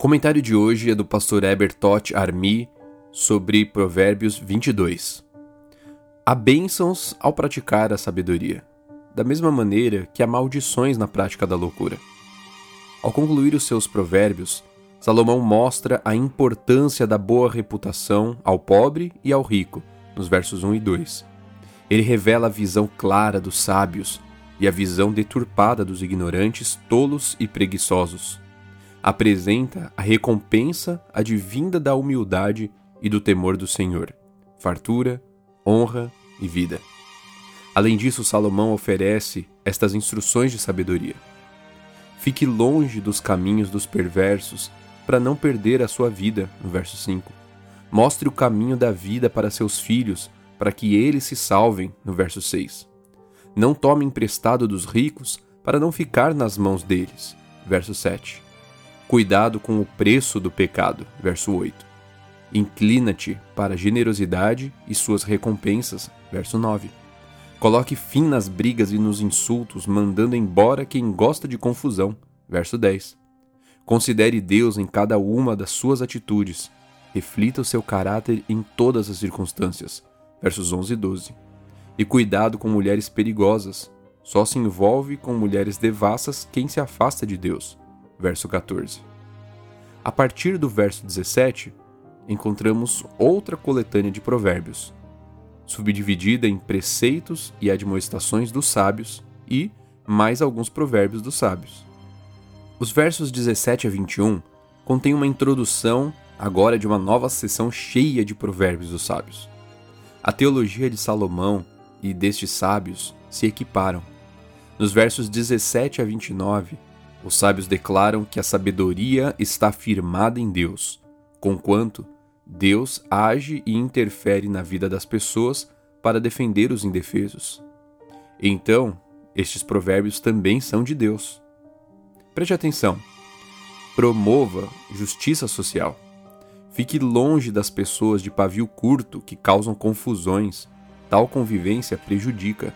Comentário de hoje é do pastor Eber Tot Armi sobre Provérbios 22. Há bênçãos ao praticar a sabedoria, da mesma maneira que há maldições na prática da loucura. Ao concluir os seus provérbios, Salomão mostra a importância da boa reputação ao pobre e ao rico, nos versos 1 e 2. Ele revela a visão clara dos sábios e a visão deturpada dos ignorantes, tolos e preguiçosos. Apresenta a recompensa advinda da humildade e do temor do Senhor, fartura, honra e vida. Além disso, Salomão oferece estas instruções de sabedoria. Fique longe dos caminhos dos perversos para não perder a sua vida, no verso 5. Mostre o caminho da vida para seus filhos, para que eles se salvem, no verso 6. Não tome emprestado dos ricos para não ficar nas mãos deles, verso 7. Cuidado com o preço do pecado, verso 8. Inclina-te para a generosidade e suas recompensas, verso 9. Coloque fim nas brigas e nos insultos, mandando embora quem gosta de confusão. Verso 10. Considere Deus em cada uma das suas atitudes. Reflita o seu caráter em todas as circunstâncias. Versos 11 e 12. E cuidado com mulheres perigosas. Só se envolve com mulheres devassas quem se afasta de Deus. Verso 14. A partir do verso 17, encontramos outra coletânea de provérbios, subdividida em preceitos e admoestações dos sábios e mais alguns provérbios dos sábios. Os versos 17 a 21 contêm uma introdução agora de uma nova seção cheia de provérbios dos sábios. A teologia de Salomão e destes sábios se equiparam. Nos versos 17 a 29, os sábios declaram que a sabedoria está firmada em Deus, conquanto Deus age e interfere na vida das pessoas para defender os indefesos. Então, estes provérbios também são de Deus. Preste atenção. Promova justiça social. Fique longe das pessoas de pavio curto que causam confusões. Tal convivência prejudica.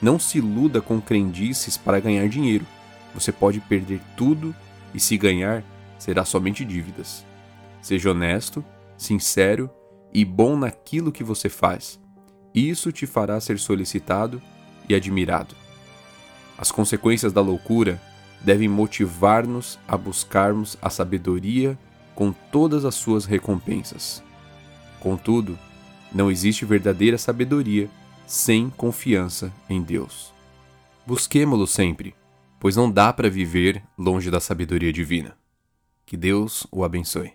Não se iluda com crendices para ganhar dinheiro. Você pode perder tudo e, se ganhar, será somente dívidas. Seja honesto sincero e bom naquilo que você faz. Isso te fará ser solicitado e admirado. As consequências da loucura devem motivar-nos a buscarmos a sabedoria com todas as suas recompensas. Contudo, não existe verdadeira sabedoria sem confiança em Deus. Busquemo-lo sempre, pois não dá para viver longe da sabedoria divina. Que Deus o abençoe.